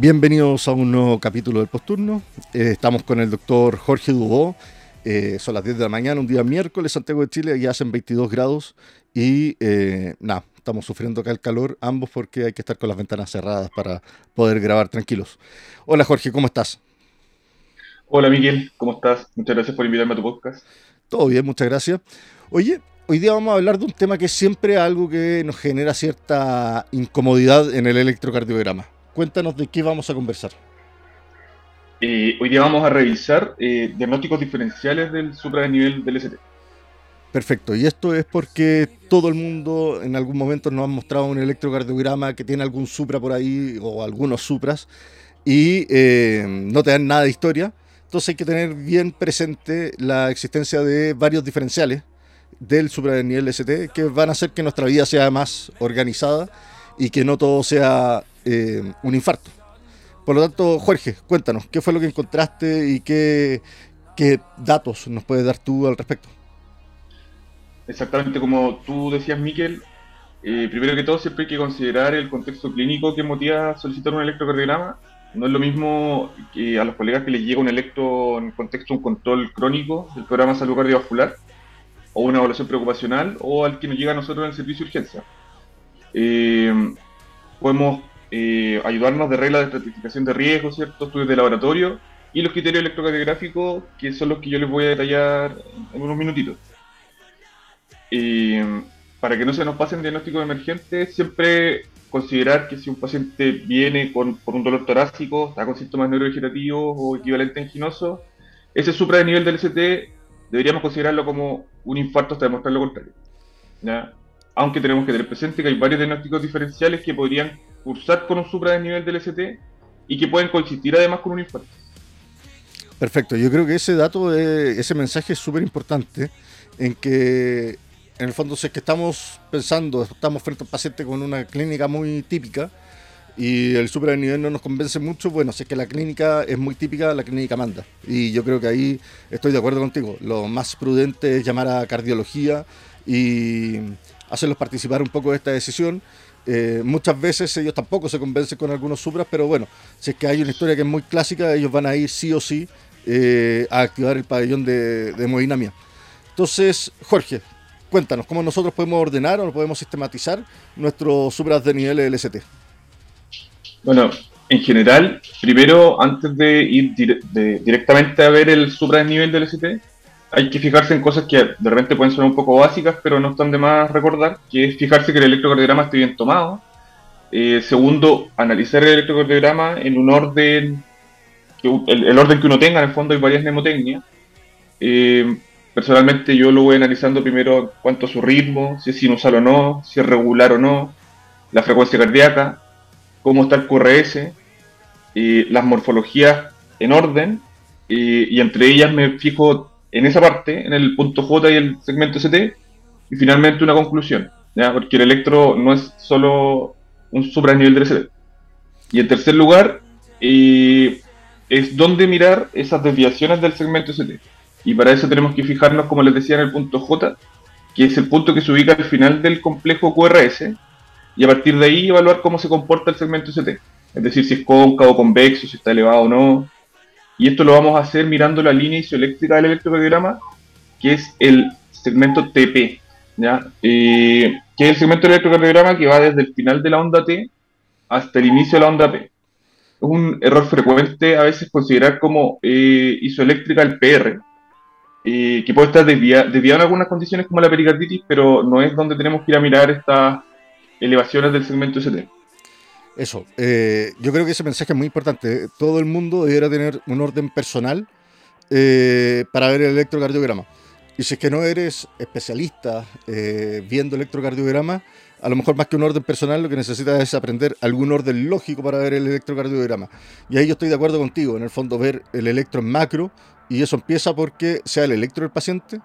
Bienvenidos a un nuevo capítulo del Posturno. Eh, estamos con el doctor Jorge Dubó. Eh, son las 10 de la mañana, un día miércoles, Santiago de Chile, ya hacen 22 grados y eh, nada, estamos sufriendo acá el calor, ambos porque hay que estar con las ventanas cerradas para poder grabar tranquilos. Hola Jorge, ¿cómo estás? Hola Miguel, ¿cómo estás? Muchas gracias por invitarme a tu podcast. Todo bien, muchas gracias. Oye, hoy día vamos a hablar de un tema que es siempre algo que nos genera cierta incomodidad en el electrocardiograma Cuéntanos de qué vamos a conversar. Eh, hoy día vamos a revisar eh, diagnósticos diferenciales del supranivel del ST. Perfecto, y esto es porque todo el mundo en algún momento nos ha mostrado un electrocardiograma que tiene algún supra por ahí o algunos supras y eh, no te dan nada de historia. Entonces hay que tener bien presente la existencia de varios diferenciales del supranivel ST que van a hacer que nuestra vida sea más organizada y que no todo sea eh, un infarto. Por lo tanto, Jorge, cuéntanos, ¿qué fue lo que encontraste y qué, qué datos nos puedes dar tú al respecto? Exactamente como tú decías, Miquel, eh, primero que todo siempre hay que considerar el contexto clínico que motiva solicitar un electrocardiograma. No es lo mismo que a los colegas que les llega un electro en contexto de un control crónico del programa de salud cardiovascular o una evaluación preocupacional o al que nos llega a nosotros en el servicio de urgencia. Eh, podemos eh, ayudarnos de reglas de estratificación de riesgo, ¿cierto? estudios de laboratorio y los criterios electrocardiográficos, que son los que yo les voy a detallar en unos minutitos. para que no se nos pasen diagnósticos emergentes, siempre considerar que si un paciente viene con, por un dolor torácico, está con síntomas neurodegenerativos o equivalente anginoso, ese supra de nivel del ST deberíamos considerarlo como un infarto hasta demostrar lo contrario. Aunque tenemos que tener presente que hay varios diagnósticos diferenciales que podrían cursar con un supra nivel del ST y que pueden coexistir además con un infarto. Perfecto, yo creo que ese dato, ese mensaje es súper importante en que en el fondo si es que estamos pensando, estamos frente a un paciente con una clínica muy típica y el supra nivel no nos convence mucho, bueno, si es que la clínica es muy típica, la clínica manda. Y yo creo que ahí estoy de acuerdo contigo. Lo más prudente es llamar a cardiología y hacerlos participar un poco de esta decisión eh, muchas veces ellos tampoco se convencen con algunos supras, pero bueno, si es que hay una historia que es muy clásica, ellos van a ir sí o sí eh, a activar el pabellón de, de Entonces, Jorge, cuéntanos, ¿cómo nosotros podemos ordenar o podemos sistematizar nuestros supras de nivel LST? Bueno, en general, primero, antes de ir directamente a ver el supra de nivel del LST, hay que fijarse en cosas que de repente pueden ser un poco básicas, pero no están de más recordar, que es fijarse que el electrocardiograma esté bien tomado. Eh, segundo, analizar el electrocardiograma en un orden, el, orden que uno tenga, en el fondo hay varias mnemotecnias. Eh, personalmente yo lo voy analizando primero cuánto es su ritmo, si es sinusal o no, si es regular o no, la frecuencia cardíaca, cómo está el QRS, eh, las morfologías en orden, y entre ellas me fijo en esa parte, en el punto J y el segmento ST, y finalmente una conclusión, ¿ya? porque el electro no es solo un supranivel del ST. Y en tercer lugar, eh, es dónde mirar esas desviaciones del segmento ST. Y para eso tenemos que fijarnos, como les decía, en el punto J, que es el punto que se ubica al final del complejo QRS, y a partir de ahí evaluar cómo se comporta el segmento ST. Es decir, si es cóncavo, convexo, si está elevado o no, y esto lo vamos a hacer mirando la línea isoeléctrica del electrocardiograma, que es el segmento TP, ¿ya? Eh, que es el segmento del electrocardiograma que va desde el final de la onda T hasta el inicio de la onda P. Es un error frecuente a veces considerar como eh, isoeléctrica el PR, eh, que puede estar desviado, en algunas condiciones como la pericarditis, pero no es donde tenemos que ir a mirar estas elevaciones del segmento ST. Eso, eh, yo creo que ese mensaje es muy importante. Todo el mundo debería tener un orden personal eh, para ver el electrocardiograma. Y si es que no eres especialista eh, viendo electrocardiograma, a lo mejor más que un orden personal, lo que necesitas es aprender algún orden lógico para ver el electrocardiograma. Y ahí yo estoy de acuerdo contigo, en el fondo ver el electro en macro, y eso empieza porque sea el electro del paciente,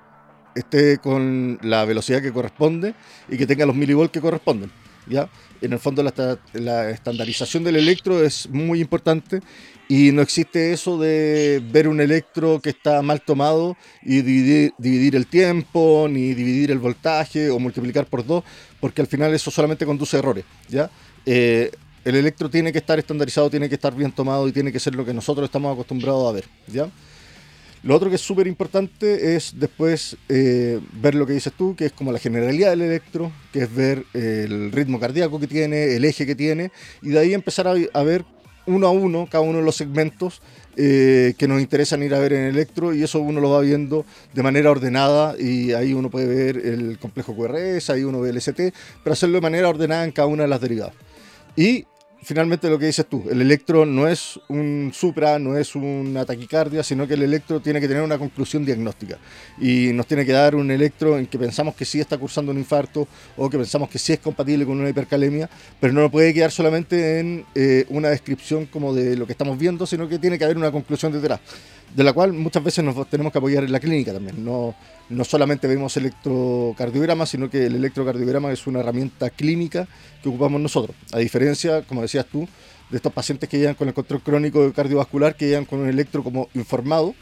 esté con la velocidad que corresponde y que tenga los milivolts que corresponden. ¿Ya? En el fondo la, estandarización del electro es muy importante y no existe eso de ver un electro que está mal tomado y dividir, el tiempo, ni dividir el voltaje o multiplicar por dos, porque al final eso solamente conduce a errores. ¿ya? Eh, el electro tiene que estar estandarizado, tiene que estar bien tomado y tiene que ser lo que nosotros estamos acostumbrados a ver. ¿ya? Lo otro que es súper importante es después eh, ver lo que dices tú, que es como la generalidad del electro, que es ver el ritmo cardíaco que tiene, el eje que tiene, y de ahí empezar a, ver uno a uno cada uno de los segmentos eh, que nos interesan ir a ver en electro, y eso uno lo va viendo de manera ordenada, y ahí uno puede ver el complejo QRS, ahí uno ve el ST, pero hacerlo de manera ordenada en cada una de las derivadas. Y finalmente lo que dices tú, el electro no es un supra, no es una taquicardia, sino que el electro tiene que tener una conclusión diagnóstica y nos tiene que dar un electro en que pensamos que sí está cursando un infarto o que pensamos que sí es compatible con una hipercalemia, pero no puede quedar solamente en eh, una descripción como de lo que estamos viendo, sino que tiene que haber una conclusión detrás de la cual muchas veces nos tenemos que apoyar en la clínica también. No, no solamente vemos electrocardiograma, sino que el electrocardiograma es una herramienta clínica que ocupamos nosotros. A diferencia, como decías tú, de estos pacientes que llegan con el control crónico cardiovascular, que llegan con un electro como informado,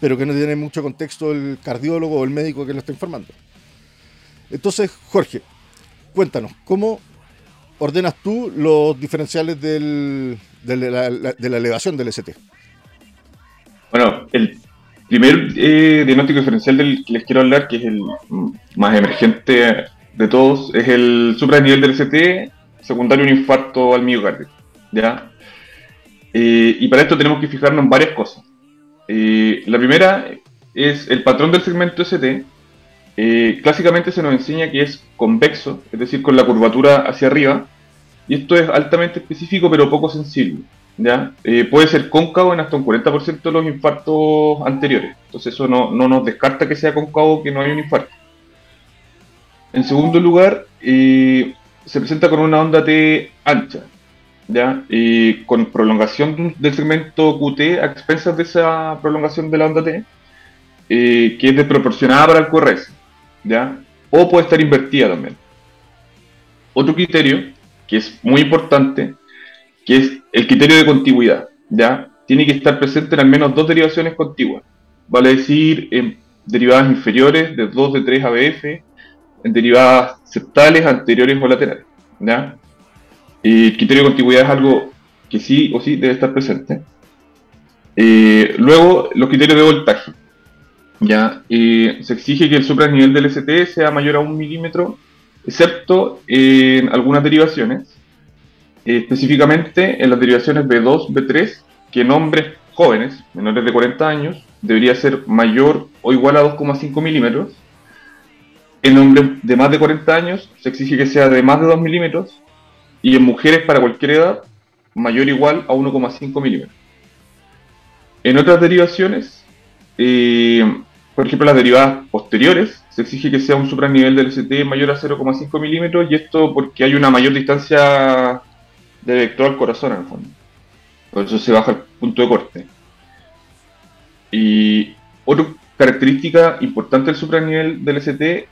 pero que no tiene mucho contexto el cardiólogo o el médico que lo está informando. Entonces, Jorge, cuéntanos, ¿cómo ordenas tú los diferenciales del, de, la, de la elevación del ST? Bueno, el primer eh, diagnóstico diferencial del que les quiero hablar, que es el más emergente de todos, es el supranivel del ST secundario un infarto al miocardio. ¿ya? Eh, y para esto tenemos que fijarnos en varias cosas. Eh, la primera es el patrón del segmento ST. clásicamente se nos enseña que es convexo, es decir, con la curvatura hacia arriba. Y esto es altamente específico pero poco sensible. ¿Ya? Eh, puede ser cóncavo en hasta un 40% de los infartos anteriores. Entonces eso no, nos descarta que sea cóncavo que no hay un infarto. En segundo lugar, eh, se presenta con una onda T ancha, ¿ya? con prolongación del segmento QT a expensas de esa prolongación de la onda T, eh, que es desproporcionada para el QRS, ¿ya? o puede estar invertida también. Otro criterio, que es muy importante, que es el criterio de contigüidad, ¿ya? Tiene que estar presente en al menos dos derivaciones contiguas, vale decir, en derivadas inferiores de 2 de 3 ABF, en derivadas septales, anteriores o laterales, ¿ya? El criterio de contigüidad es algo que sí o sí debe estar presente. Eh, luego, los criterios de voltaje. ¿ya? Se exige que el supranivel del ST sea mayor a un milímetro, excepto en algunas derivaciones, específicamente en las derivaciones B2, B3, que en hombres jóvenes, menores de 40 años, debería ser mayor o igual a 2,5 milímetros. En hombres de más de 40 años se exige que sea de más de 2 milímetros. Y en mujeres para cualquier edad, mayor o igual a 1,5 milímetros. En otras derivaciones, eh, por ejemplo las derivadas posteriores, se exige que sea un supranivel del ST mayor a 0,5 milímetros y esto porque hay una mayor distancia de vector al corazón en el fondo. Por eso se baja el punto de corte. Y otra característica importante del supranivel del ST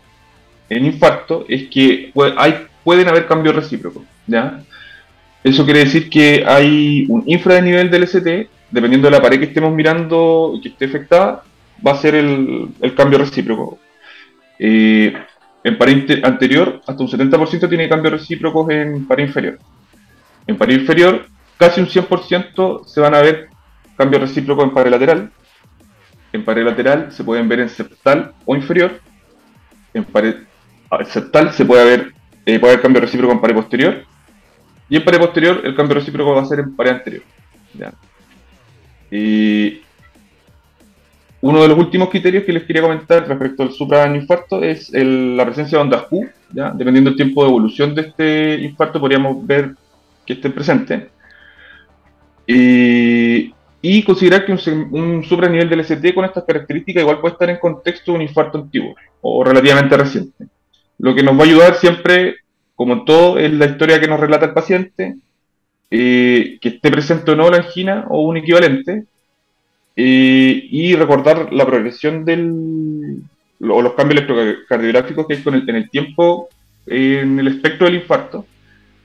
en infarto es que hay, pueden haber cambios recíprocos. ¿ya? Eso quiere decir que hay un infranivel del ST, dependiendo de la pared que estemos mirando que esté afectada, va a ser el, cambio recíproco. Eh, en pared anterior, hasta un 70% tiene cambios recíprocos en pared inferior. En pared inferior, casi un 100% se van a ver cambios recíprocos en pared lateral. En pared lateral se pueden ver en septal o inferior. En pared septal se puede ver, eh, puede haber cambio recíproco en pared posterior. Y en pared posterior el cambio recíproco va a ser en pared anterior. Y uno de los últimos criterios que les quería comentar respecto al suprainfarto es la presencia de ondas Q. ¿ya? Dependiendo del tiempo de evolución de este infarto, podríamos ver que estén presentes. y considerar que un, un supranivel del ST con estas características igual puede estar en contexto de un infarto antiguo o relativamente reciente. Lo que nos va a ayudar siempre, como todo, es la historia que nos relata el paciente, eh, que esté presente o no la angina o un equivalente, eh, y recordar la progresión del, o los cambios electrocardiográficos que hay con en el tiempo en el espectro del infarto,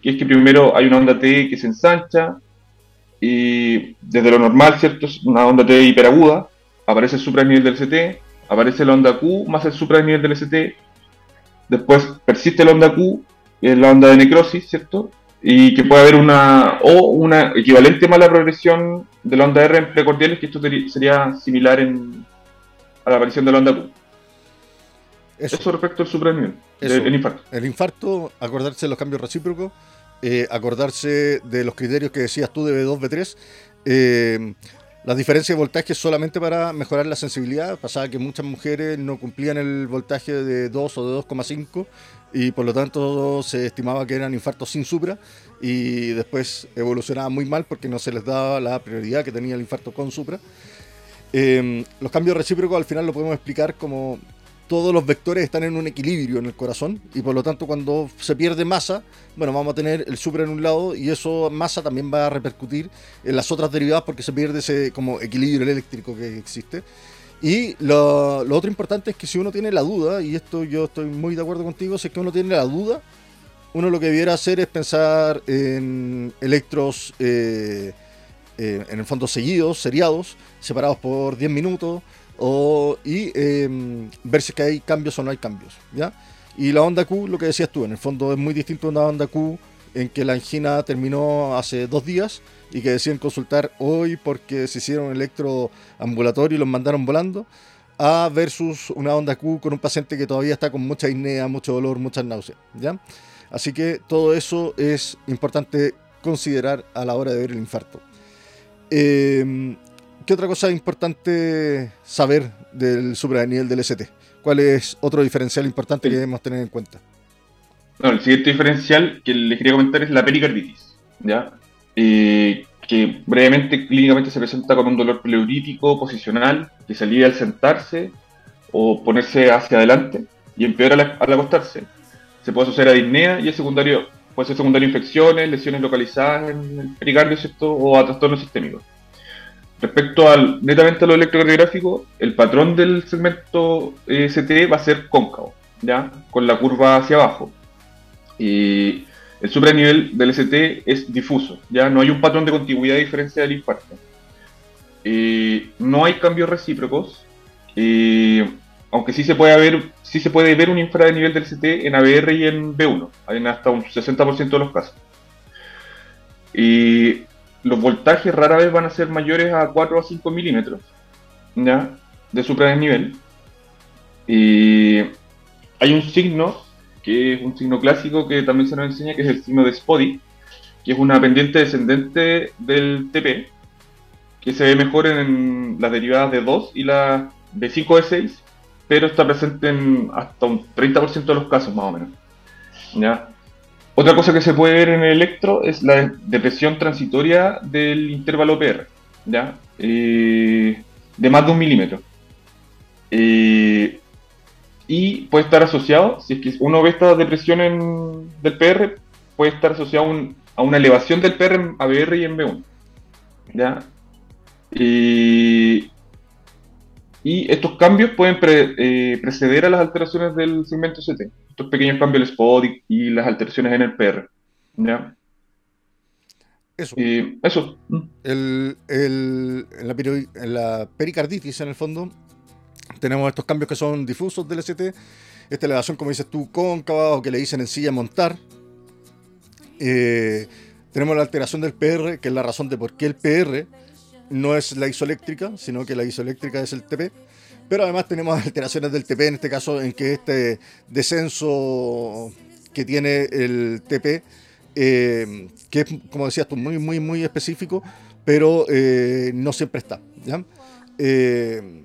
que es que primero hay una onda T que se ensancha, y desde lo normal, ¿cierto? Una onda T hiperaguda, aparece el supranivel del CT, aparece la onda Q más el supranivel del ST, después persiste la onda Q, que es la onda de necrosis, ¿cierto? Y que puede haber una, o una equivalente mala progresión de la onda R en precordiales, que esto sería similar en, a la aparición de la onda Q. Eso, respecto al supranivel, el infarto. El infarto, acordarse de los cambios recíprocos, eh, acordarse de los criterios que decías tú de B2, B3. Eh, las diferencias de voltaje solamente para mejorar la sensibilidad. Pasaba que muchas mujeres no cumplían el voltaje de 2 o de 2,5 y por lo tanto se estimaba que eran infartos sin supra y después evolucionaba muy mal porque no se les daba la prioridad que tenía el infarto con supra. Eh, los cambios recíprocos al final lo podemos explicar como todos los vectores están en un equilibrio en el corazón y por lo tanto cuando se pierde masa, bueno, vamos a tener el supra en un lado y eso masa también va a repercutir en las otras derivadas porque se pierde ese como equilibrio eléctrico que existe. Y lo, otro importante es que si uno tiene la duda, y esto yo estoy muy de acuerdo contigo, es que uno tiene la duda, uno lo que debiera hacer es pensar en electros, eh, eh, en el fondo seguidos, seriados, separados por 10 minutos, o, y em, ver si que hay cambios o no hay cambios. ¿ya? Y la onda Q, lo que decías tú, en el fondo es muy distinto a una onda Q en que la angina terminó hace dos días y que deciden consultar hoy porque se hicieron electroambulatorio y los mandaron volando, a versus una onda Q con un paciente que todavía está con mucha inea, mucho dolor, muchas náuseas. ¿ya? Así que todo eso es importante considerar a la hora de ver el infarto. Eh, ¿qué otra cosa importante saber del supranivel del ST? ¿Cuál es otro diferencial importante que debemos tener en cuenta? No, el siguiente diferencial que les quería comentar es la pericarditis, ¿ya? Eh, que brevemente clínicamente se presenta con un dolor pleurítico posicional que se alivia al sentarse o ponerse hacia adelante y empeora al, acostarse. Se puede asociar a disnea y es secundario, puede ser secundario a infecciones, lesiones localizadas en el pericardio, ¿cierto? O a trastornos sistémicos. Respecto al netamente a lo electrocardiográfico, el patrón del segmento ST va a ser cóncavo, ¿ya? Con la curva hacia abajo. Y el supranivel del ST es difuso, ya no hay un patrón de contigüidad a diferencia del infarto. no hay cambios recíprocos, aunque sí se puede ver, sí se puede ver un infranivel del ST en ABR y en B1, en hasta un 60% de los casos. Los voltajes rara vez van a ser mayores a 4 o 5 milímetros ¿ya? de supranivel. Y hay un signo, que es un signo clásico que también se nos enseña, que es el signo de Spody, que es una pendiente descendente del TP, que se ve mejor en las derivadas de 2 y la de 5 de 6, pero está presente en hasta un 30% de los casos más o menos. ¿ya? Otra cosa que se puede ver en el electro es la depresión transitoria del intervalo PR. Eh, de más de un milímetro. Eh, y puede estar asociado, si uno ve esta depresión en, del PR, puede estar asociado a una elevación del PR en ABR y en B1. ¿ya? y estos cambios pueden eh, preceder a las alteraciones del segmento CT estos pequeños cambios del spot y, las alteraciones en el PR. ¿ya? Eso. eso. El, el, en, la pericarditis, en el fondo, tenemos estos cambios que son difusos del ST. Esta elevación, como dices tú, cóncava o que le dicen en silla montar. Eh, tenemos la alteración del PR, que es la razón de por qué el PR no es la isoeléctrica, sino que la isoeléctrica es el TP. Pero además tenemos alteraciones del TP, en este caso, en que este descenso que tiene el TP, eh, que es, como decías tú, muy, muy, muy específico, pero eh, no siempre está. ¿ya? Eh,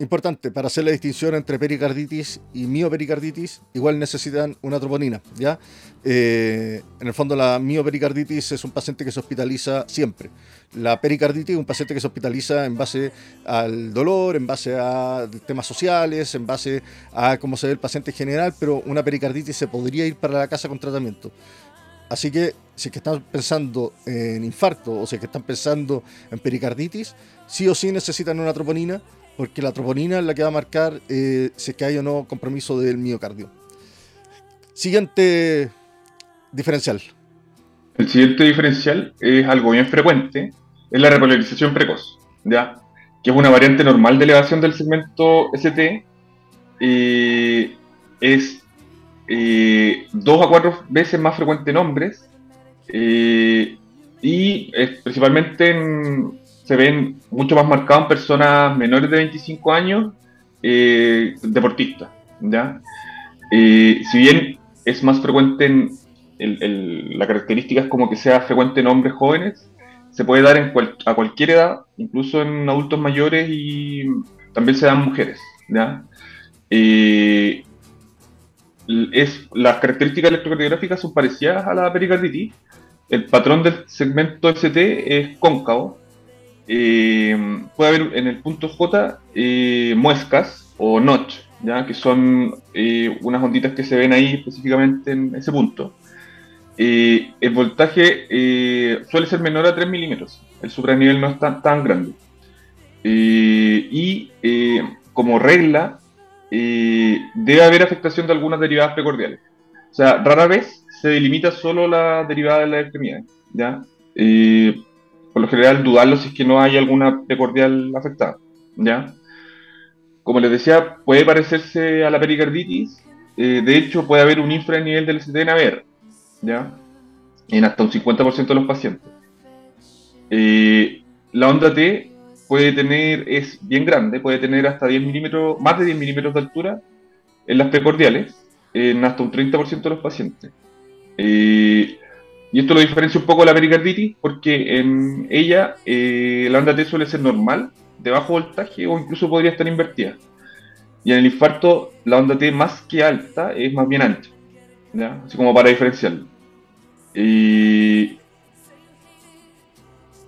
Importante, para hacer la distinción entre pericarditis y miopericarditis, igual necesitan una troponina, ¿ya? Eh, en el fondo la miopericarditis es un paciente que se hospitaliza siempre. La pericarditis es un paciente que se hospitaliza en base al dolor, en base a temas sociales, en base a cómo se ve el paciente en general, pero una pericarditis se podría ir para la casa con tratamiento. Así que si es que están pensando en infarto o si es que están pensando en pericarditis, sí o sí necesitan una troponina porque la troponina es la que va a marcar eh, si es que hay o no compromiso del miocardio. Siguiente diferencial. El siguiente diferencial es algo bien frecuente, es la repolarización precoz, ¿ya? que es una variante normal de elevación del segmento ST. Eh, es eh, dos a cuatro veces más frecuente en hombres eh, y principalmente se ven mucho más marcados en personas menores de 25 años deportistas. ¿ya? si bien es más frecuente en la característica es como que sea frecuente en hombres jóvenes, se puede dar en a cualquier edad, incluso en adultos mayores y también se dan mujeres. ¿ya? Eh, es, las características electrocardiográficas son parecidas a la pericarditis. El patrón del segmento ST es cóncavo. Eh, puede haber en el punto J eh, muescas o notch, ¿ya? que son unas onditas que se ven ahí específicamente en ese punto. Eh, el voltaje eh, suele ser menor a 3 milímetros. El supranivel no es tan, tan grande. Eh, y como regla, debe haber afectación de algunas derivadas precordiales. O sea, rara vez se delimita solo la derivada de la extremidad. ¿ya? Por lo general, dudarlo si es que no hay alguna precordial afectada. ¿ya? Como les decía, puede parecerse a la pericarditis. de hecho, puede haber un infranivel del ST en ABR. ¿ya? En hasta un 50% de los pacientes. Eh, la onda T puede tener, es bien grande, puede tener hasta 10 milímetros, más de 10 milímetros de altura en las precordiales, en hasta un 30% de los pacientes. Eh, y esto lo diferencia un poco de la pericarditis, porque en ella eh, la onda T suele ser normal, de bajo voltaje, o incluso podría estar invertida. Y en el infarto, la onda T más que alta es más bien ancha. Así como para diferenciarlo. Y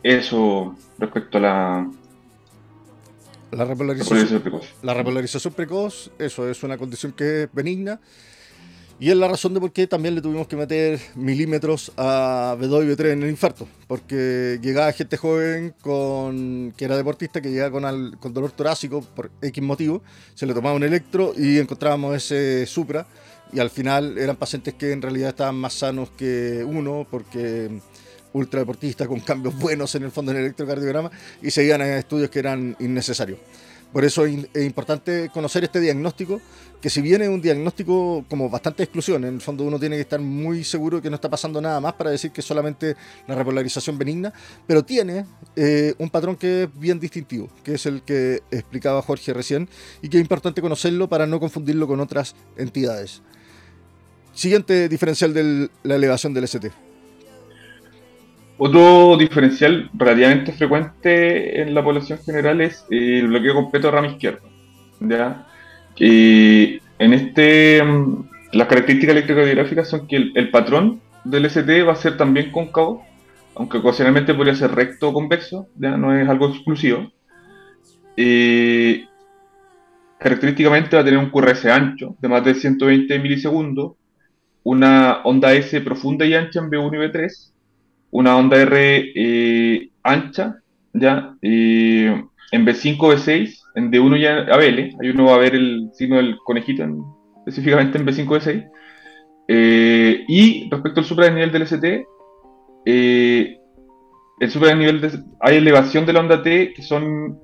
eso respecto a la, la repolarización, precoz. La repolarización precoz, eso es una condición que es benigna. Y es la razón de por qué también le tuvimos que meter milímetros a B2 y B3 en el infarto. Porque llegaba gente joven con, que era deportista, que llegaba con, con dolor torácico por X motivo. Se le tomaba un electro y encontrábamos ese supra y al final eran pacientes que en realidad estaban más sanos que uno porque ultradeportistas con cambios buenos en el fondo en el electrocardiograma y seguían en estudios que eran innecesarios. Por eso es importante conocer este diagnóstico, que si bien es un diagnóstico como bastante exclusión, en el fondo uno tiene que estar muy seguro que no está pasando nada más para decir que es solamente la repolarización benigna, pero tiene eh, un patrón que es bien distintivo, que es el que explicaba Jorge recién, y que es importante conocerlo para no confundirlo con otras entidades. Siguiente diferencial de la elevación del ST. Otro diferencial relativamente frecuente en la población general es el bloqueo completo de rama izquierda. ¿ya? en este, mm, las características electrocardiográficas son que el, patrón del ST va a ser también cóncavo, aunque ocasionalmente podría ser recto o convexo, ¿ya? no es algo exclusivo. característicamente va a tener un QRS ancho de más de 120 milisegundos una onda S profunda y ancha en B1 y B3, una onda R eh, ancha, ¿ya? en B5, B6, en D1 y ABL, ahí uno va a ver el signo del conejito específicamente en B5, B6. Eh, y respecto al supranivel del ST, eh, el supranivel de, hay elevación de la onda T que son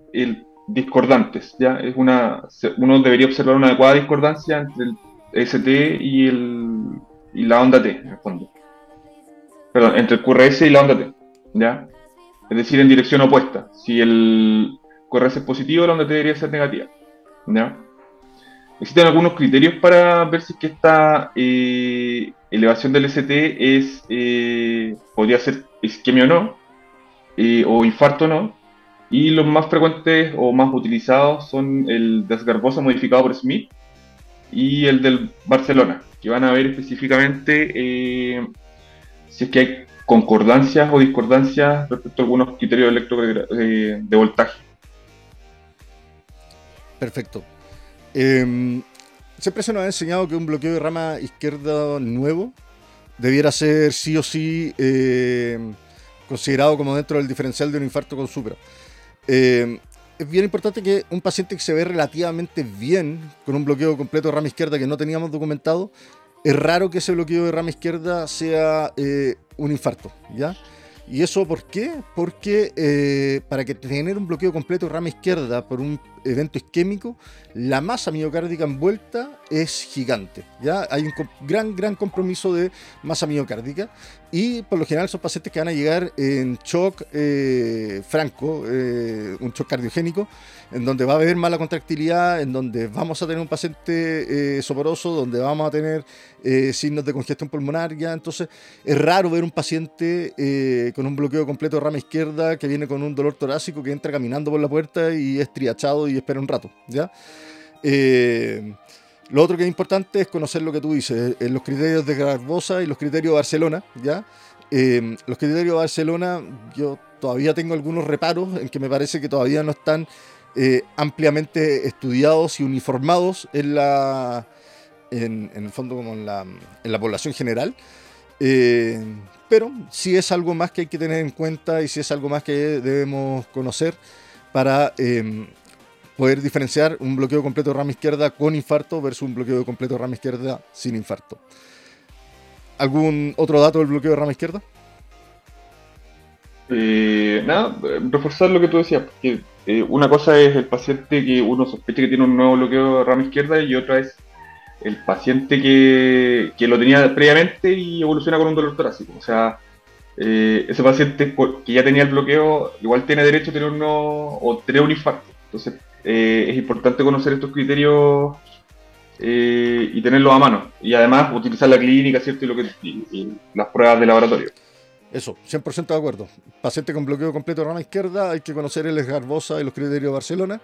discordantes, ¿ya? Es una, uno debería observar una adecuada discordancia entre el ST y, el, y la onda T, en el fondo. Entre el QRS y la onda T, ¿ya? Es decir, en dirección opuesta. Si el QRS es positivo, la onda T debería ser negativa, ¿ya? Existen algunos criterios para ver si esta eh, elevación del ST es, eh, podría ser isquemia o no, eh, o infarto o no, y los más frecuentes o más utilizados son el desgarbosa modificado por Smith y el del Barcelona, que van a ver específicamente eh, si es que hay concordancias o discordancias respecto a algunos criterios de, de voltaje. Perfecto. Em, siempre se nos ha enseñado que un bloqueo de rama izquierda nuevo debiera ser sí o sí em, considerado como dentro del diferencial de un infarto con supra. Em, es bien importante que un paciente que se ve relativamente bien con un bloqueo completo de rama izquierda que no teníamos documentado, es raro que ese bloqueo de rama izquierda sea eh, un infarto, ¿ya? ¿Y eso por qué? Porque eh, para que tener un bloqueo completo de rama izquierda por un evento isquémico, la masa miocárdica envuelta es gigante. ¿ya? Hay un gran, gran compromiso de masa miocárdica y por lo general son pacientes que van a llegar en shock eh, franco, eh, un shock cardiogénico, en donde va a haber mala contractilidad, en donde vamos a tener un paciente eh, soporoso, donde vamos a tener signos de congestión pulmonar. ¿ya? Entonces es raro ver un paciente con un bloqueo completo de rama izquierda que viene con un dolor torácico que entra caminando por la puerta y es triachado y espera un rato, ¿ya? Eh, lo otro que es importante es conocer lo que tú dices, eh, los criterios de Garbosa y los criterios de Barcelona, ¿ya? Eh, los criterios de Barcelona, yo todavía tengo algunos reparos en que me parece que todavía no están ampliamente estudiados y uniformados en la, en, el fondo como en la, en la población general. Pero si es algo más que hay que tener en cuenta y si es algo más que debemos conocer para poder diferenciar un bloqueo completo de rama izquierda con infarto versus un bloqueo completo de rama izquierda sin infarto. ¿Algún otro dato del bloqueo de rama izquierda? Eh, nada, reforzar lo que tú decías, porque eh, una cosa es el paciente que uno sospecha que tiene un nuevo bloqueo de rama izquierda y otra es el paciente que, lo tenía previamente y evoluciona con un dolor torácico. O sea, eh, ese paciente que ya tenía el bloqueo igual tiene derecho a tener un, o tener un infarto. Entonces, eh, es importante conocer estos criterios eh, y tenerlos a mano. Y además utilizar la clínica, ¿cierto? Y, lo que, las pruebas de laboratorio. Eso, 100% de acuerdo. Paciente con bloqueo completo de rama izquierda, hay que conocer el esgarbosa y los criterios de Barcelona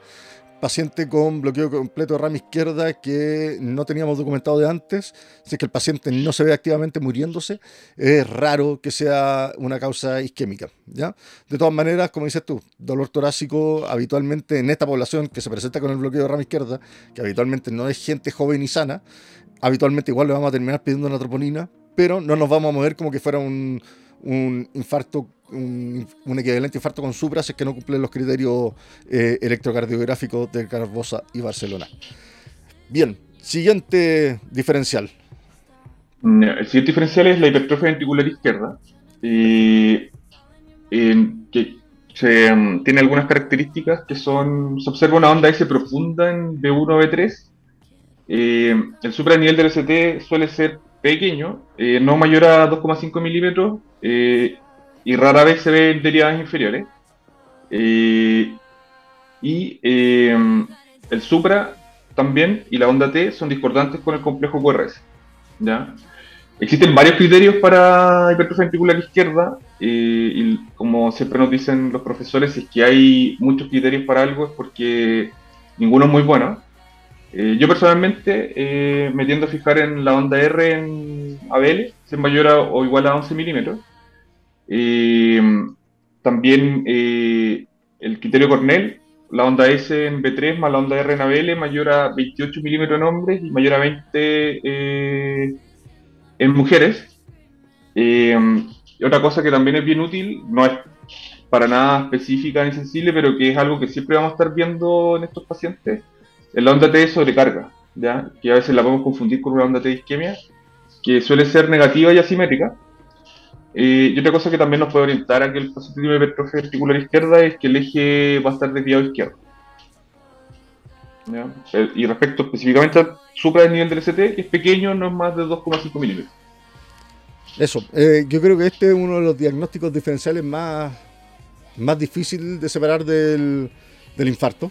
paciente con bloqueo completo de rama izquierda que no teníamos documentado de antes, si es que el paciente no se ve activamente muriéndose, es raro que sea una causa isquémica. ¿ya? De todas maneras, como dices tú, dolor torácico habitualmente en esta población que se presenta con el bloqueo de rama izquierda, que habitualmente no es gente joven y sana, habitualmente igual le vamos a terminar pidiendo una troponina, pero no nos vamos a mover como que fuera un, un infarto un, equivalente infarto con supra es que no cumple los criterios eh, electrocardiográficos de Carbosa y Barcelona. Bien, siguiente diferencial. El siguiente diferencial es la hipertrofia ventricular izquierda, que mm, tiene algunas características que son, se observa una onda S profunda en B1 B3, eh, el supranivel del ST suele ser pequeño, eh, no mayor a 2,5 milímetros, y rara vez se ve en derivadas inferiores. Eh, y eh, el supra también y la onda T son discordantes con el complejo QRS. ¿ya? Existen varios criterios para hipertrofia ventricular izquierda eh, y como siempre nos dicen los profesores, es que hay muchos criterios para algo es porque ninguno es muy bueno. yo personalmente me tiendo a fijar en la onda R en ABL, es mayor o igual a 11 milímetros. Eh, también eh, el criterio Cornell, la onda S en B3 más la onda R en ABL mayor a 28 milímetros en hombres y mayor a 20 eh, en mujeres. y otra cosa que también es bien útil, no es para nada específica ni sensible, pero que es algo que siempre vamos a estar viendo en estos pacientes, es la onda T de sobrecarga, ¿ya? que a veces la podemos confundir con una onda T de isquemia, que suele ser negativa y asimétrica, y otra cosa que también nos puede orientar a que el paciente tiene hipertrofia articular izquierda es que el eje va a estar desviado izquierdo. Eh, y respecto específicamente al supra del nivel del ST, que es pequeño, no es más de 2,5 milímetros. Eso, eh, yo creo que este es uno de los diagnósticos diferenciales más, más difícil de separar del, infarto.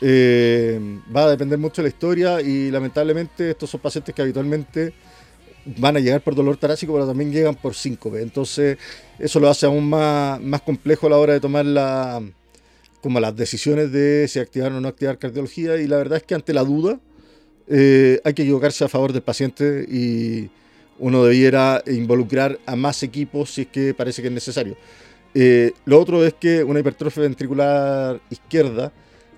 Eh, va a depender mucho de la historia y lamentablemente estos son pacientes que habitualmente van a llegar por dolor torácico, pero también llegan por síncope. Entonces, eso lo hace aún más, más complejo a la hora de tomar la, como las decisiones de si activar o no activar cardiología. Y la verdad es que ante la duda, eh, hay que equivocarse a favor del paciente y uno debiera involucrar a más equipos si es que parece que es necesario. Eh, lo otro es que una hipertrofia ventricular izquierda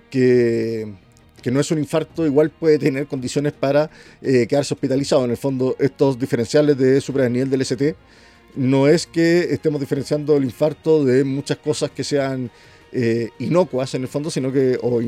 que que no es un infarto, igual puede tener condiciones para eh, quedarse hospitalizado. En el fondo, estos diferenciales de nivel del ST no es que estemos diferenciando el infarto de muchas cosas que sean eh, inocuas en el fondo, sino que, o,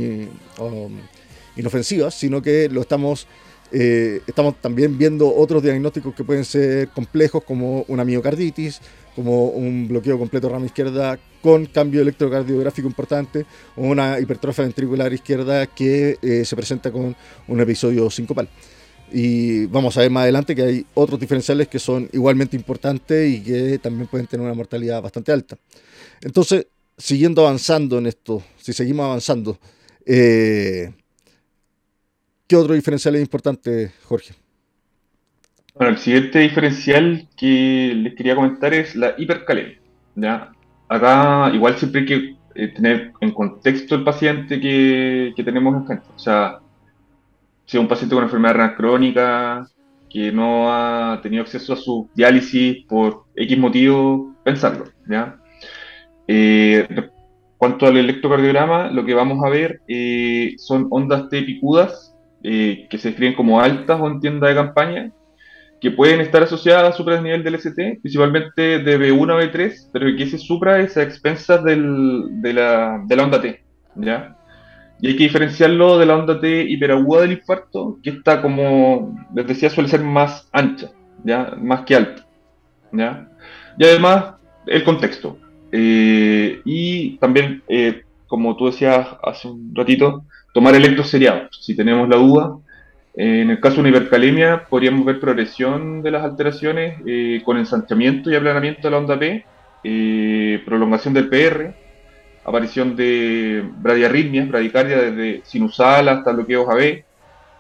inofensivas, sino que lo estamos, eh, estamos también viendo otros diagnósticos que pueden ser complejos, como una miocarditis, como un bloqueo completo rama izquierda con cambio electrocardiográfico importante una hipertrofia ventricular izquierda que eh, se presenta con un episodio sincopal. Y vamos a ver más adelante que hay otros diferenciales que son igualmente importantes y que también pueden tener una mortalidad bastante alta. Entonces, siguiendo avanzando en esto, si seguimos avanzando, eh, ¿qué otro diferencial es importante, Jorge? Bueno, el siguiente diferencial que les quería comentar es la hipercalemia. ¿ya? Acá igual siempre hay que eh, tener en contexto el paciente que, tenemos en frente. O sea, si es un paciente con enfermedad crónica, que no ha tenido acceso a su diálisis por X motivo, pensarlo. ¿ya? Eh, cuanto al electrocardiograma, lo que vamos a ver eh, son ondas T picudas que se escriben como altas o en tienda de campaña, que pueden estar asociadas a supra-nivel del ST, principalmente de B1 a B3, pero que ese supra es a expensas del, de, la, de, la, onda T, ¿ya? Y hay que diferenciarlo de la onda T hiperaguda del infarto, que está como, les decía, suele ser más ancha, ¿ya? Más que alta, ¿ya? Y además, el contexto. Eh, y también, eh, como tú decías hace un ratito, tomar electros seriados. Si tenemos la duda, en el caso de una hipercalemia, podríamos ver progresión de las alteraciones eh, con ensanchamiento y aplanamiento de la onda P, eh, prolongación del PR, aparición de bradiarritmias, bradicardia desde sinusal hasta bloqueos AB,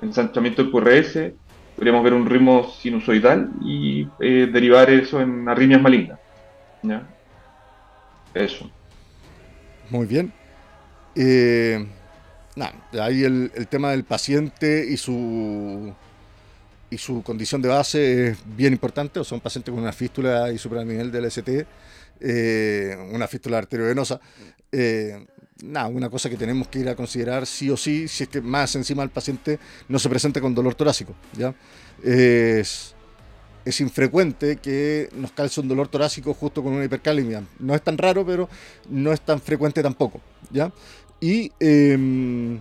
ensanchamiento del QRS, podríamos ver un ritmo sinusoidal y eh, derivar eso en arritmias malignas. Eso. Muy bien ahí el, tema del paciente y su y su condición de base es bien importante, o sea, un paciente con una fístula y nivel del ST, eh, una fístula arteriovenosa. Eh, nada, una cosa que tenemos que ir a considerar sí o sí, si es que más encima el paciente no se presenta con dolor torácico. ¿ya? Es, es infrecuente que nos calce un dolor torácico justo con una hipercalemia. No es tan raro, pero no es tan frecuente tampoco. ¿ya? Y em,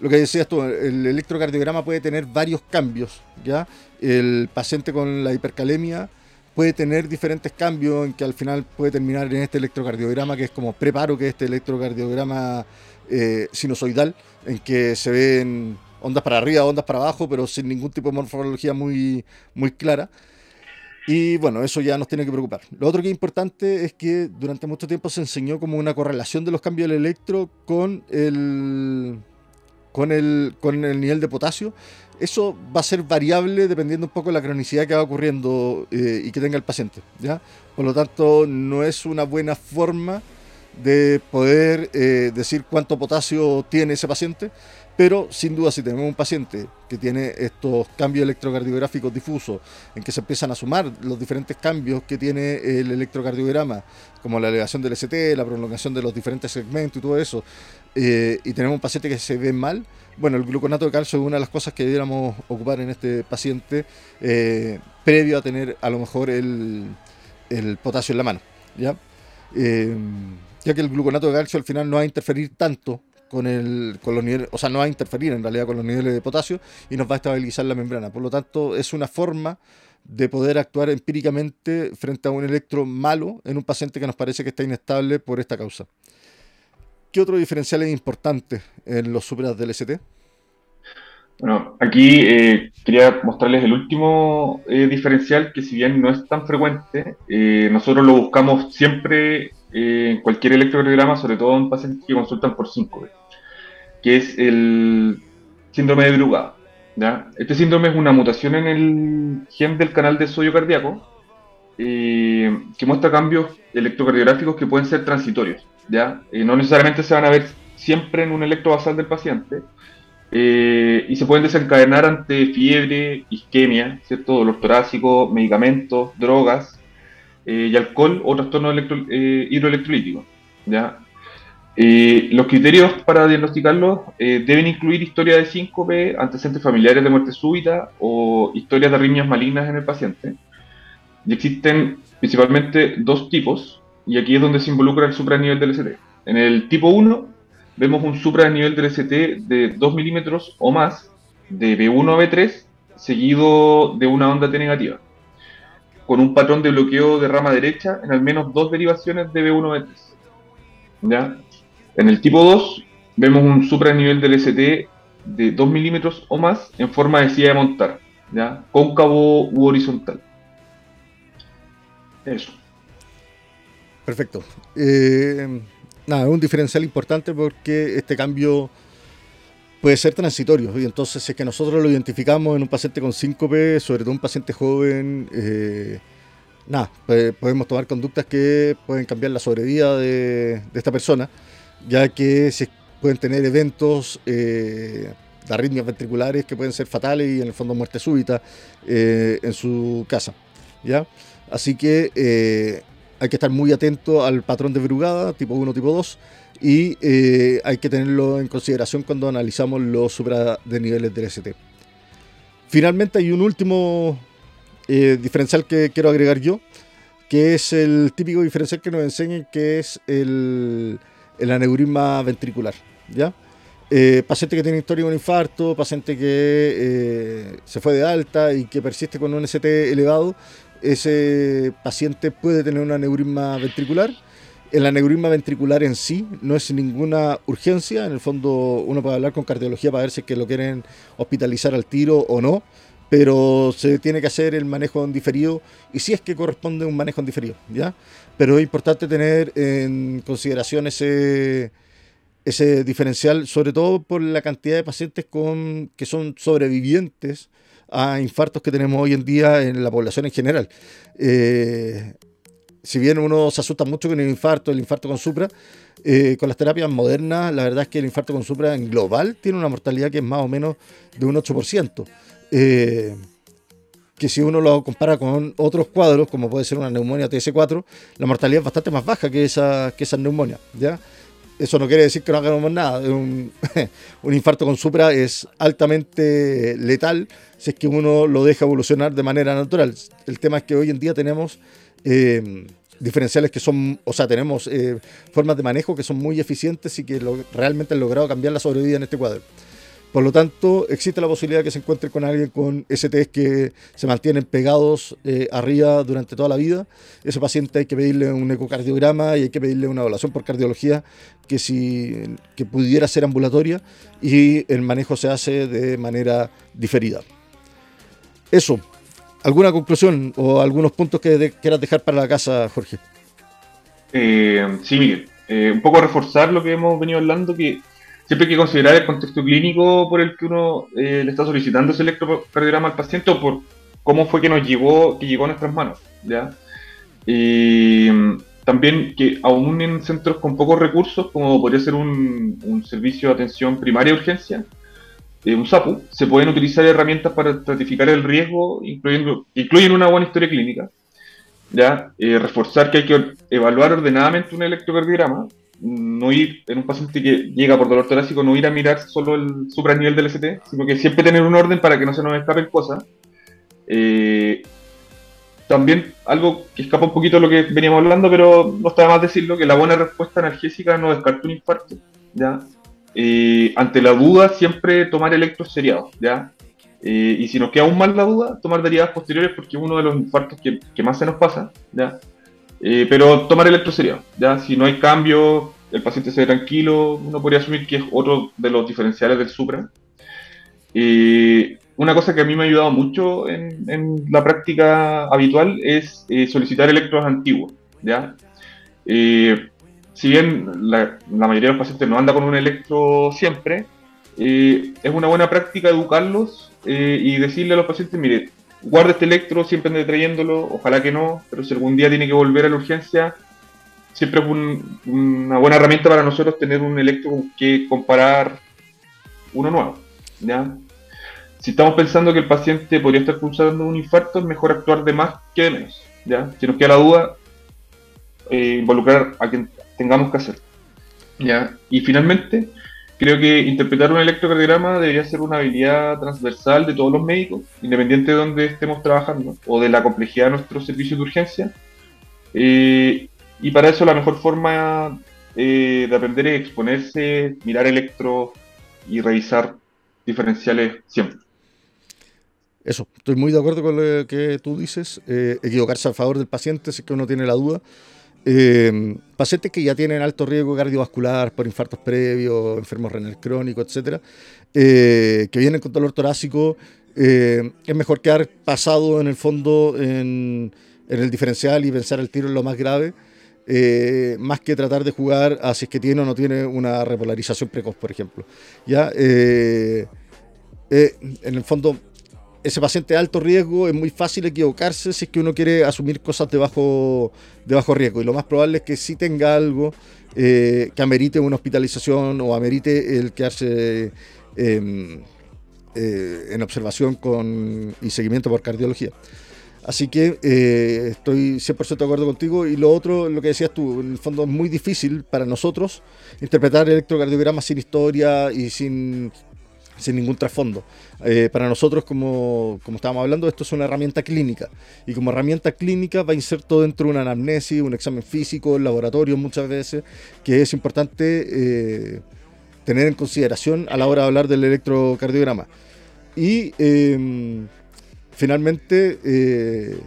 lo que decías tú, el electrocardiograma puede tener varios cambios, ¿ya? El paciente con la hipercalemia puede tener diferentes cambios en que al final puede terminar en este electrocardiograma que es como preparo, que es este electrocardiograma eh, sinusoidal, en que se ven ondas para arriba, ondas para abajo, pero sin ningún tipo de morfología muy, muy clara. Y bueno, eso ya nos tiene que preocupar. Lo otro que es importante es que durante mucho tiempo se enseñó como una correlación de los cambios del electro con el, con el, con el nivel de potasio. Eso va a ser variable dependiendo un poco de la cronicidad que va ocurriendo eh, y que tenga el paciente. ¿ya? Por lo tanto, no es una buena forma de poder eh, decir cuánto potasio tiene ese paciente pero sin duda si tenemos un paciente que tiene estos cambios electrocardiográficos difusos, en que se empiezan a sumar los diferentes cambios que tiene el electrocardiograma, como la elevación del ST, la prolongación de los diferentes segmentos y todo eso, eh, y tenemos un paciente que se ve mal, bueno, el gluconato de calcio es una de las cosas que debiéramos ocupar en este paciente eh, previo a tener a lo mejor el, potasio en la mano, ¿ya? Eh, ya que el gluconato de calcio al final no va a interferir tanto con, el, con los niveles, o sea, no va a interferir en realidad con los niveles de potasio y nos va a estabilizar la membrana. Por lo tanto, es una forma de poder actuar empíricamente frente a un electro malo en un paciente que nos parece que está inestable por esta causa. ¿Qué otro diferencial es importante en los supras del ST? Bueno, aquí eh, quería mostrarles el último eh, diferencial que si bien no es tan frecuente, eh, nosotros lo buscamos siempre en cualquier electrocardiograma, sobre todo en pacientes que consultan por 5 que es el síndrome de Brugada. Este síndrome es una mutación en el gen del canal de sodio cardíaco eh, que muestra cambios electrocardiográficos que pueden ser transitorios. ¿ya? Eh, no necesariamente se van a ver siempre en un electrovasal del paciente eh, y se pueden desencadenar ante fiebre, isquemia, ¿cierto? dolor torácico, medicamentos, drogas y alcohol o trastorno hidroelectrolítico. ¿ya? Eh, los criterios para diagnosticarlo eh, deben incluir historia de síncope, antecedentes familiares de muerte súbita o historias de arritmias malignas en el paciente. Y existen principalmente dos tipos, y aquí es donde se involucra el supranivel del ST. En el tipo 1 vemos un supra nivel del ST de 2 milímetros o más, de B1 a B3, seguido de una onda T negativa, con un patrón de bloqueo de rama derecha en al menos dos derivaciones de B1 a B3. ¿Ya? En el tipo 2 vemos un supra nivel del ST de 2 milímetros o más en forma de silla de montar, ¿ya? cóncavo u horizontal. Eso. Perfecto. Eh, nada, un diferencial importante porque este cambio puede ser transitorio. Y entonces, si es que nosotros lo identificamos en un paciente con síncope, sobre todo un paciente joven, eh, nada, podemos tomar conductas que pueden cambiar la sobrevida de, esta persona, ya que se pueden tener eventos eh, de arritmias ventriculares que pueden ser fatales y en el fondo muerte súbita eh, en su casa. ¿ya? Así que hay que estar muy atento al patrón de brugada, tipo 1, tipo 2, y eh, hay que tenerlo en consideración cuando analizamos los supra de niveles del ST. Finalmente hay un último eh, diferencial que quiero agregar yo, que es el típico diferencial que nos enseñan, que es el, el aneurisma ventricular. ¿ya? Eh, paciente que tiene historia de un infarto, paciente que se fue de alta y que persiste con un ST elevado, ese paciente puede tener un aneurisma ventricular el aneurisma ventricular en sí no es ninguna urgencia. En el fondo, uno puede hablar con cardiología para ver si que lo quieren hospitalizar al tiro o no. Pero se tiene que hacer el manejo en diferido y si es que corresponde un manejo en diferido, ¿ya? Pero es importante tener en consideración ese, ese diferencial, sobre todo por la cantidad de pacientes con, que son sobrevivientes a infartos que tenemos hoy en día en la población en general. Eh, si bien uno se asusta mucho con el infarto, el infarto con supra, eh, con las terapias modernas, la verdad es que el infarto con supra en global tiene una mortalidad que es más o menos de un 8%. Eh, que si uno lo compara con otros cuadros, como puede ser una neumonía TS4, la mortalidad es bastante más baja que esa, que esa neumonía. ¿ya? Eso no quiere decir que no hagamos nada. Un, un, infarto con supra es altamente letal si es que uno lo deja evolucionar de manera natural. El tema es que hoy en día tenemos eh, diferenciales que son, o sea, tenemos eh, formas de manejo que son muy eficientes y que realmente han logrado cambiar la sobrevida en este cuadro. Por lo tanto, existe la posibilidad de que se encuentre con alguien con STs que se mantienen pegados eh, arriba durante toda la vida. Ese paciente hay que pedirle un ecocardiograma y hay que pedirle una evaluación por cardiología que, si, que pudiera ser ambulatoria y el manejo se hace de manera diferida. Eso, ¿Alguna conclusión o algunos puntos que quieras dejar para la casa, Jorge? Eh, sí, Miguel. Eh, un poco reforzar lo que hemos venido hablando, que siempre hay que considerar el contexto clínico por el que uno eh, le está solicitando ese electrocardiograma al paciente o por cómo fue que nos llegó, que llegó a nuestras manos. ¿ya? Y también que aún en centros con pocos recursos, como podría ser un, servicio de atención primaria de urgencia, un SAPU, se pueden utilizar herramientas para estratificar el riesgo, incluyendo, incluyen una buena historia clínica. ¿ya? Eh, reforzar que hay que evaluar ordenadamente un electrocardiograma, no ir en un paciente que llega por dolor torácico, no ir a mirar solo el supranivel del ST, sino que siempre tener un orden para que no se nos escapen cosas. Eh, también algo que escapa un poquito de lo que veníamos hablando, pero no está más decirlo, que la buena respuesta analgésica no descarta un infarto. ¿ya? Eh, ante la duda, siempre tomar electros seriados, ¿ya? Eh, y si nos queda aún más la duda, tomar derivadas posteriores porque es uno de los infartos que, más se nos pasa, ¿ya? Eh, pero tomar electros seriados, ¿ya? Si no hay cambio, el paciente se ve tranquilo, uno podría asumir que es otro de los diferenciales del Supra. una cosa que a mí me ha ayudado mucho en, en la práctica habitual es solicitar electros antiguos, ¿ya? si bien la, mayoría de los pacientes no anda con un electro siempre, eh, es una buena práctica educarlos eh, y decirle a los pacientes, mire, guarde este electro, siempre ande trayéndolo, ojalá que no, pero si algún día tiene que volver a la urgencia, siempre es una buena herramienta para nosotros tener un electro con que comparar uno nuevo. ¿ya? Si estamos pensando que el paciente podría estar cursando un infarto, es mejor actuar de más que de menos. ¿ya? Si nos queda la duda, eh, involucrar a quien, tengamos que hacer. ¿ya? Y finalmente, creo que interpretar un electrocardiograma debería ser una habilidad transversal de todos los médicos, independiente de donde estemos trabajando o de la complejidad de nuestros servicios de urgencia. Eh, y para eso la mejor forma eh, de aprender es exponerse, mirar electro y revisar diferenciales siempre. Eso, estoy muy de acuerdo con lo que tú dices. Eh, equivocarse a favor del paciente si es que uno tiene la duda. Eh, pacientes que ya tienen alto riesgo cardiovascular por infartos previos, enfermos renal crónicos, etcétera, eh, que vienen con dolor torácico, es mejor quedar pasado en el fondo en, el diferencial y pensar el tiro en lo más grave. más que tratar de jugar a si es que tiene o no tiene una repolarización precoz, por ejemplo. Ya, en el fondo, ese paciente de alto riesgo es muy fácil equivocarse si es que uno quiere asumir cosas de bajo, de bajo riesgo. Y lo más probable es que sí tenga algo eh, que amerite una hospitalización o amerite el quedarse em, eh, en observación con, y seguimiento por cardiología. Así que eh, estoy 100% de acuerdo contigo. Y lo otro, lo que decías tú, en el fondo es muy difícil para nosotros interpretar electrocardiogramas sin historia y sin sin ningún trasfondo. Eh, para nosotros, como, como estábamos hablando, esto es una herramienta clínica. Y como herramienta clínica va inserto dentro de una anamnesis, un examen físico, el laboratorio muchas veces, que es importante eh, tener en consideración a la hora de hablar del electrocardiograma. Y em, finalmente, eh,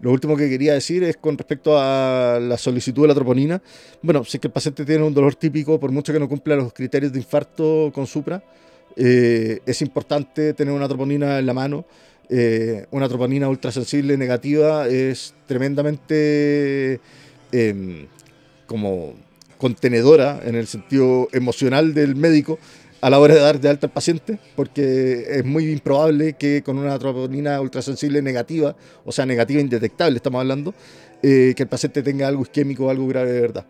lo último que quería decir es con respecto a la solicitud de la troponina. Bueno, si es que el paciente tiene un dolor típico, por mucho que no cumpla los criterios de infarto con supra, eh, es importante tener una troponina en la mano. Eh, una troponina ultrasensible negativa es tremendamente em, como contenedora en el sentido emocional del médico a la hora de dar de alta al paciente, porque es muy improbable que con una troponina ultrasensible negativa, o sea, negativa indetectable, estamos hablando, eh, que el paciente tenga algo isquémico o algo grave de verdad.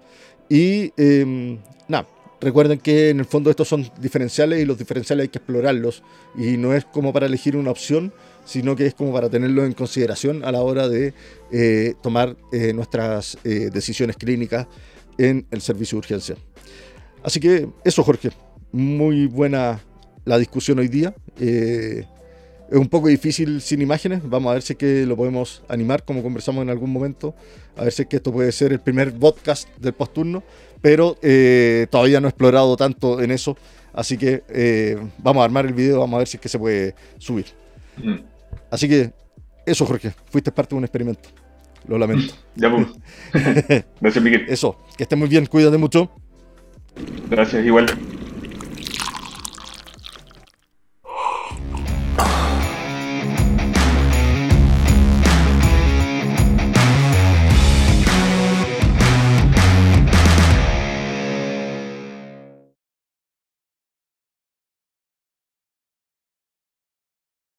Y em, nada, Recuerden que en el fondo estos son diferenciales y los diferenciales hay que explorarlos y no es como para elegir una opción, sino que es como para tenerlo en consideración a la hora de eh, tomar eh, nuestras eh, decisiones clínicas en el servicio de urgencia. Así que eso, Jorge, muy buena la discusión hoy día. Es un poco difícil sin imágenes. Vamos a ver si es que lo podemos animar como conversamos en algún momento. A ver si es que esto puede ser el primer podcast del posturno. Pero eh, todavía no he explorado tanto en eso. Así que eh, vamos a armar el video, vamos a ver si es que se puede subir. Mm. Así que eso, Jorge. Fuiste parte de un experimento. Lo lamento. Ya, pues. Gracias, Miguel. Eso. Que estés muy bien. Cuídate mucho. Gracias, igual.